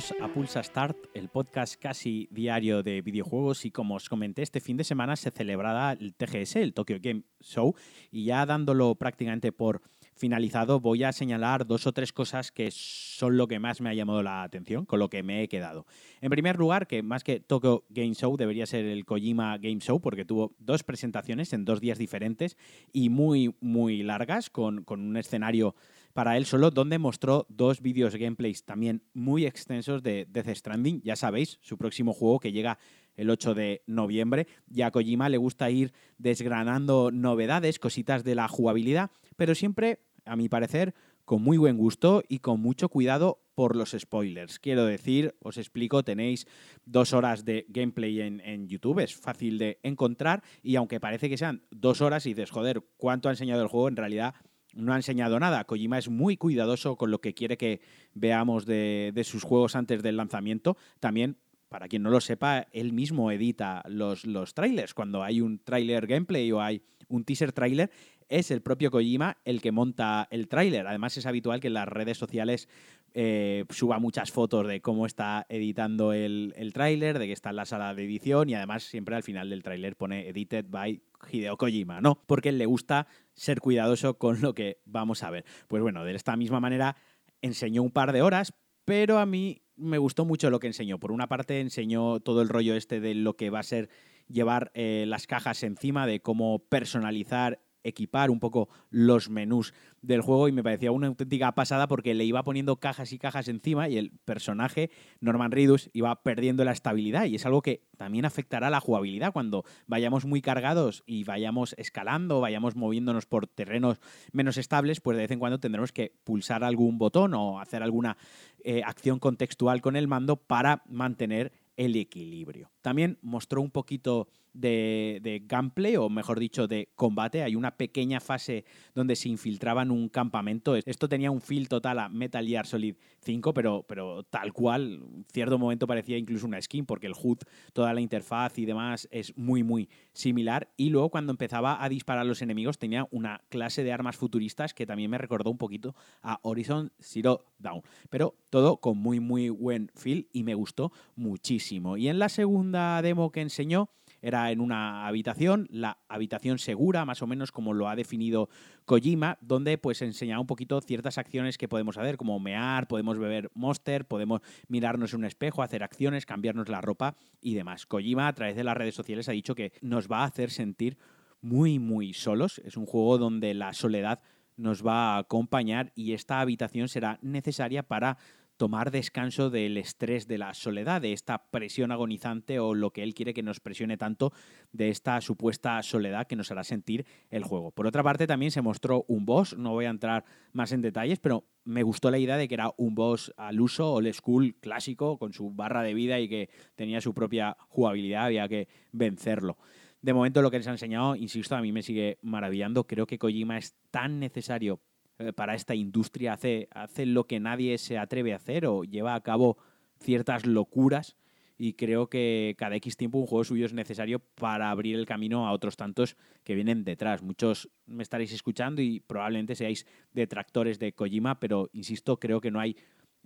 A Pulsa Start, el podcast casi diario de videojuegos y como os comenté, este fin de semana se celebrará el TGS, el Tokyo Game Show, y ya dándolo prácticamente por finalizado voy a señalar dos o tres cosas que son lo que más me ha llamado la atención, con lo que me he quedado. En primer lugar, que más que Tokyo Game Show debería ser el Kojima Game Show porque tuvo dos presentaciones en dos días diferentes y muy, muy largas, con, con un escenario para él solo, donde mostró dos vídeos gameplays también muy extensos de Death Stranding. Ya sabéis, su próximo juego que llega el 8 de noviembre. Y a Kojima le gusta ir desgranando novedades, cositas de la jugabilidad, pero siempre, a mi parecer, con muy buen gusto y con mucho cuidado por los spoilers. Quiero decir, os explico, tenéis dos horas de gameplay en, YouTube, es fácil de encontrar y aunque parece que sean dos horas y dices, joder, ¿cuánto ha enseñado el juego? En realidad no ha enseñado nada. Kojima es muy cuidadoso con lo que quiere que veamos de, sus juegos antes del lanzamiento. También, para quien no lo sepa, él mismo edita los, los trailers. Cuando hay un trailer gameplay o hay un teaser trailer, es el propio Kojima el que monta el tráiler. Además es habitual que en las redes sociales eh, suba muchas fotos de cómo está editando el, el tráiler, de que está en la sala de edición y además siempre al final del tráiler pone edited by Hideo Kojima, ¿no? Porque le gusta ser cuidadoso con lo que vamos a ver. Pues bueno, de esta misma manera enseñó un par de horas, pero a mí me gustó mucho lo que enseñó. Por una parte enseñó todo el rollo este de lo que va a ser llevar eh, las cajas encima, de cómo personalizar equipar un poco los menús del juego y me parecía una auténtica pasada porque le iba poniendo cajas y cajas encima y el personaje Norman Reedus iba perdiendo la estabilidad y es algo que también afectará a la jugabilidad cuando vayamos muy cargados y vayamos escalando, vayamos moviéndonos por terrenos menos estables, pues de vez en cuando tendremos que pulsar algún botón o hacer alguna eh, acción contextual con el mando para mantener el equilibrio. También mostró un poquito de, gameplay, o mejor dicho, de combate. Hay una pequeña fase donde se infiltraba en un campamento. Esto tenía un feel total a Metal Gear Solid 5, pero, pero tal cual, en cierto momento parecía incluso una skin, porque el HUD, toda la interfaz y demás es muy, muy similar. Y luego cuando empezaba a disparar a los enemigos tenía una clase de armas futuristas que también me recordó un poquito a Horizon Zero Dawn. Pero todo con muy, muy buen feel y me gustó muchísimo. Y en la segunda demo que enseñó, era en una habitación, la habitación segura, más o menos como lo ha definido Kojima, donde pues enseña un poquito ciertas acciones que podemos hacer, como mear, podemos beber monster, podemos mirarnos en un espejo, hacer acciones, cambiarnos la ropa y demás. Kojima a través de las redes sociales ha dicho que nos va a hacer sentir muy, muy solos. Es un juego donde la soledad nos va a acompañar y esta habitación será necesaria para tomar descanso del estrés de la soledad, de esta presión agonizante o lo que él quiere que nos presione tanto de esta supuesta soledad que nos hará sentir el juego. Por otra parte, también se mostró un boss, no voy a entrar más en detalles, pero me gustó la idea de que era un boss al uso, old school, clásico, con su barra de vida y que tenía su propia jugabilidad, había que vencerlo. De momento lo que les ha enseñado, insisto, a mí me sigue maravillando. Creo que Kojima es tan necesario eh, para esta industria, hace, hace lo que nadie se atreve a hacer o lleva a cabo ciertas locuras y creo que cada X tiempo un juego suyo es necesario para abrir el camino a otros tantos que vienen detrás. Muchos me estaréis escuchando y probablemente seáis detractores de Kojima, pero insisto, creo que no hay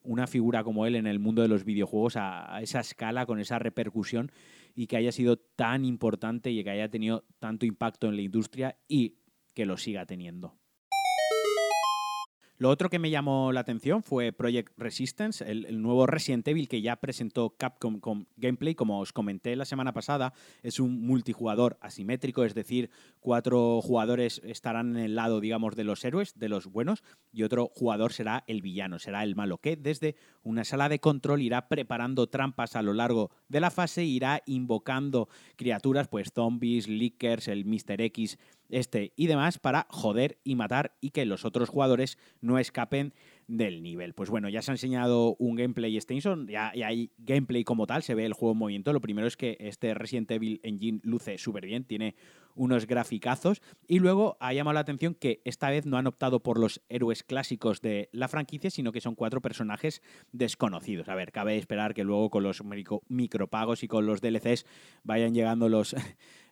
una figura como él en el mundo de los videojuegos a, a, esa escala, con esa repercusión y que haya sido tan importante y que haya tenido tanto impacto en la industria y que lo siga teniendo. Lo otro que me llamó la atención fue Project Resistance, el, nuevo Resident Evil que ya presentó Capcom con gameplay. Como os comenté la semana pasada, es un multijugador asimétrico, es decir, cuatro jugadores estarán en el lado, digamos, de los héroes, de los buenos, y otro jugador será el villano, será el malo, que desde una sala de control irá preparando trampas a lo largo de la fase, irá invocando criaturas, pues zombies, lickers, el Mr. X, este y demás para joder y matar y que los otros jugadores no escapen del nivel. Pues bueno, ya se ha enseñado un gameplay extension, ya, ya, hay gameplay como tal, se ve el juego en movimiento. Lo primero es que este Resident Evil Engine luce súper bien, tiene unos graficazos. Y luego ha llamado la atención que esta vez no han optado por los héroes clásicos de la franquicia, sino que son cuatro personajes desconocidos. A ver, cabe esperar que luego con los micropagos y con los DLCs vayan llegando los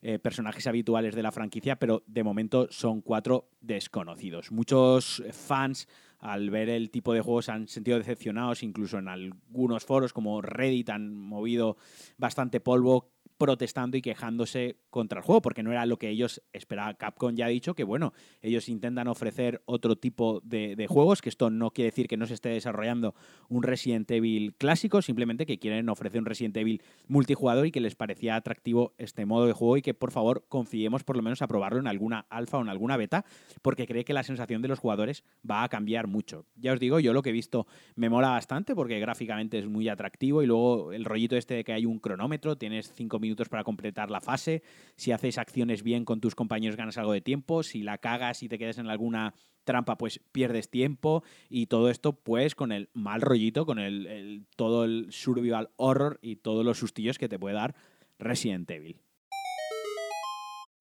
eh, personajes habituales de la franquicia, pero de momento son cuatro desconocidos. Muchos fans al ver el tipo de juegos han sentido decepcionados, incluso en algunos foros como Reddit han movido bastante polvo protestando y quejándose contra el juego, porque no era lo que ellos esperaban. Capcom ya ha dicho que, bueno, ellos intentan ofrecer otro tipo de, juegos, que esto no quiere decir que no se esté desarrollando un Resident Evil clásico, simplemente que quieren ofrecer un Resident Evil multijugador y que les parecía atractivo este modo de juego y que, por favor, confiemos por lo menos a probarlo en alguna alfa o en alguna beta, porque cree que la sensación de los jugadores va a cambiar mucho. Ya os digo, yo lo que he visto me mola bastante porque gráficamente es muy atractivo y luego el rollito este de que hay un cronómetro, tienes cinco minutos para completar la fase. Si haces acciones bien con tus compañeros ganas algo de tiempo. Si la cagas y te quedas en alguna trampa, pues pierdes tiempo. Y todo esto, pues, con el mal rollito, con el todo el survival horror y todos los sustillos que te puede dar Resident Evil.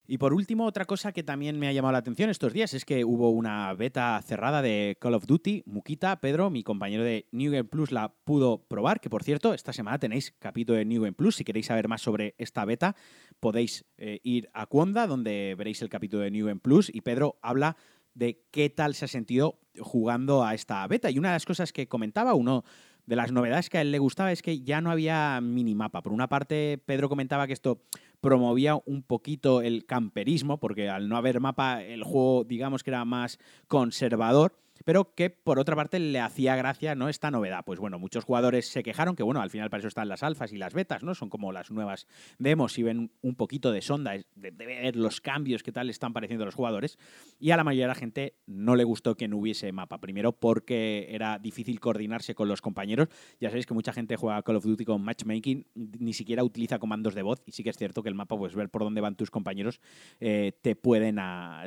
Y por último, otra cosa que también me ha llamado la atención estos días es que hubo una beta cerrada de Call of Duty. Muquita, Pedro, mi compañero de New Game Plus, la pudo probar. Que por cierto, esta semana tenéis capítulo de New Game Plus. Si queréis saber más sobre esta beta, podéis eh, ir a Cuonda, donde veréis el capítulo de New Game Plus. Y Pedro habla de qué tal se ha sentido jugando a esta beta. Y una de las cosas que comentaba, uno de las novedades que a él le gustaba es que ya no había minimapa. Por una parte, Pedro comentaba que esto promovía un poquito el camperismo, porque al no haber mapa, el juego, digamos que era más conservador pero que por otra parte le hacía gracia no esta novedad. Pues bueno, muchos jugadores se quejaron que bueno, al final para eso están las alfas y las betas, ¿no? Son como las nuevas demos y ven un poquito de sonda de, ver los cambios que tal están pareciendo los jugadores y a la mayoría de la gente no le gustó que no hubiese mapa. Primero porque era difícil coordinarse con los compañeros. Ya sabéis que mucha gente juega Call of Duty con matchmaking, ni siquiera utiliza comandos de voz y sí que es cierto que el mapa, pues ver por dónde van tus compañeros, eh, te, pueden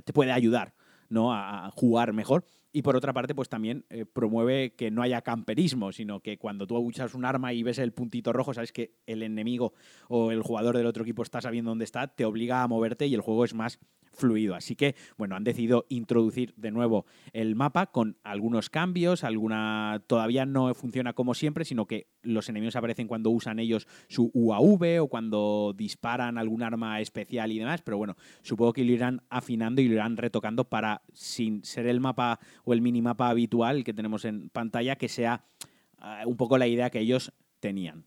te puede ayudar ¿no? a jugar mejor. Y por otra parte, pues también eh, promueve que no haya camperismo, sino que cuando tú usas un arma y ves el puntito rojo, sabes que el enemigo o el jugador del otro equipo está sabiendo dónde está, te obliga a moverte y el juego es más fluido. Así que, bueno, han decidido introducir de nuevo el mapa con algunos cambios, alguna todavía no funciona como siempre, sino que los enemigos aparecen cuando usan ellos su UAV o cuando disparan algún arma especial y demás, pero bueno, supongo que lo irán afinando y lo irán retocando para, sin ser el mapa o el minimapa habitual que tenemos en pantalla, que sea ah, un poco la idea que ellos tenían.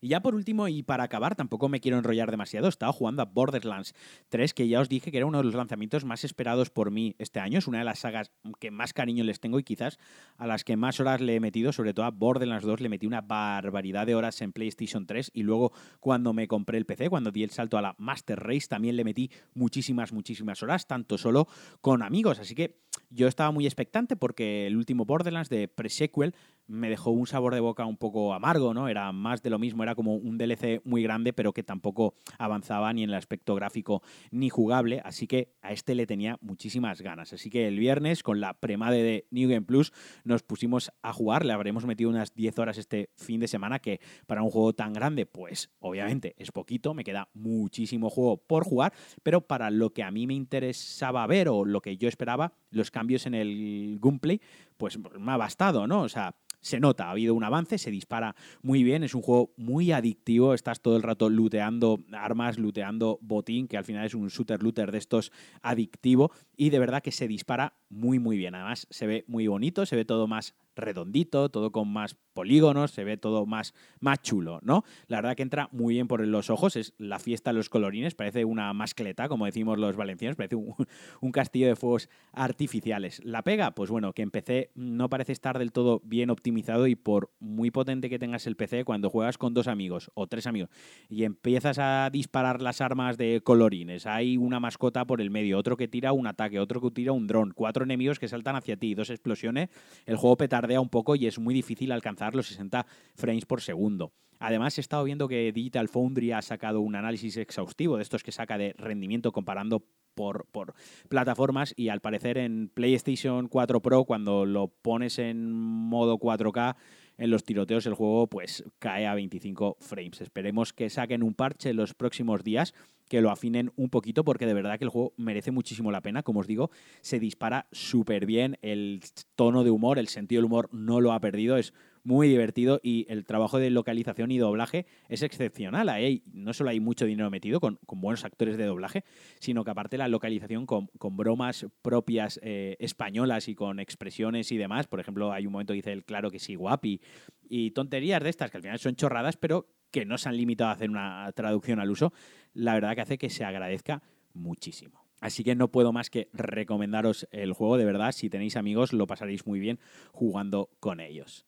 Y ya por último, y para acabar, tampoco me quiero enrollar demasiado, estaba jugando a Borderlands 3, que ya os dije que era uno de los lanzamientos más esperados por mí este año. Es una de las sagas que más cariño les tengo y quizás a las que más horas le he metido, sobre todo a Borderlands 2, le metí una barbaridad de horas en PlayStation 3 y luego cuando me compré el PC, cuando di el salto a la Master Race, también le metí muchísimas, muchísimas horas, tanto solo con amigos. Así que yo estaba muy expectante porque el último Borderlands de pre-sequel me dejó un sabor de boca un poco amargo, ¿no? Era más de lo mismo, era como un DLC muy grande, pero que tampoco avanzaba ni en el aspecto gráfico ni jugable, así que a este le tenía muchísimas ganas. Así que el viernes, con la premade de New Game Plus, nos pusimos a jugar, le habremos metido unas 10 horas este fin de semana, que para un juego tan grande, pues obviamente es poquito, me queda muchísimo juego por jugar, pero para lo que a mí me interesaba ver o lo que yo esperaba, los cambios en el gameplay, pues me ha bastado, ¿no? O sea, se nota, ha habido un avance, se dispara muy bien, es un juego muy adictivo, estás todo el rato looteando armas, looteando botín, que al final es un shooter looter de estos adictivo y de verdad que se dispara muy muy bien. Además se ve muy bonito, se ve todo más redondito, todo con más polígonos, se ve todo más, más chulo, ¿no? La verdad que entra muy bien por los ojos, es la fiesta de los colorines, parece una mascleta, como decimos los valencianos, parece un, castillo de fuegos artificiales. La pega, pues bueno, que en PC no parece estar del todo bien optimizado y por muy potente que tengas el PC, cuando juegas con dos amigos o tres amigos y empiezas a disparar las armas de colorines, hay una mascota por el medio, otro que tira un ataque, otro que tira un dron, cuatro enemigos que saltan hacia ti, dos explosiones, el juego petardea un poco y es muy difícil alcanzar los 60 frames por segundo. Además, he estado viendo que Digital Foundry ha sacado un análisis exhaustivo de estos que saca de rendimiento comparando por, por, plataformas y al parecer en PlayStation 4 Pro, cuando lo pones en modo 4K, en los tiroteos el juego pues cae a 25 frames. Esperemos que saquen un parche en los próximos días que lo afinen un poquito porque de verdad que el juego merece muchísimo la pena. Como os digo, se dispara súper bien, el tono de humor, el sentido del humor no lo ha perdido, es muy divertido y el trabajo de localización y doblaje es excepcional. Ahí no solo hay mucho dinero metido con, buenos actores de doblaje, sino que aparte la localización con, bromas propias eh, españolas y con expresiones y demás. Por ejemplo, hay un momento que dice el claro que sí, guapi, y tonterías de estas que al final son chorradas, pero que no se han limitado a hacer una traducción al uso, la verdad que hace que se agradezca muchísimo. Así que no puedo más que recomendaros el juego, de verdad, si tenéis amigos lo pasaréis muy bien jugando con ellos.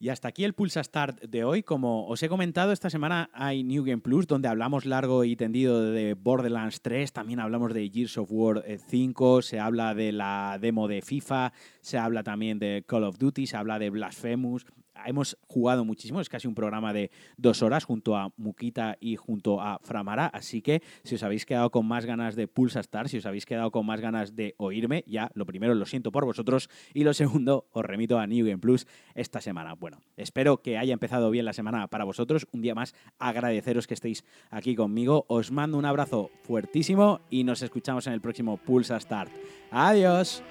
Y hasta aquí el Pulsa Start de hoy. Como os he comentado, esta semana hay New Game Plus, donde hablamos largo y tendido de Borderlands 3, también hablamos de Gears of War 5, se habla de la demo de FIFA, se habla también de Call of Duty, se habla de Blasphemous, hemos jugado muchísimo, es casi un programa de dos horas junto a Mukita y junto a Framara, así que si os habéis quedado con más ganas de Pulsa Star, si os habéis quedado con más ganas de oírme, ya lo primero lo siento por vosotros y lo segundo os remito a New Game Plus esta semana. Bueno, espero que haya empezado bien la semana para vosotros, un día más agradeceros que estéis aquí conmigo, os mando un abrazo fuertísimo y nos escuchamos en el próximo Pulsa Start. Adiós.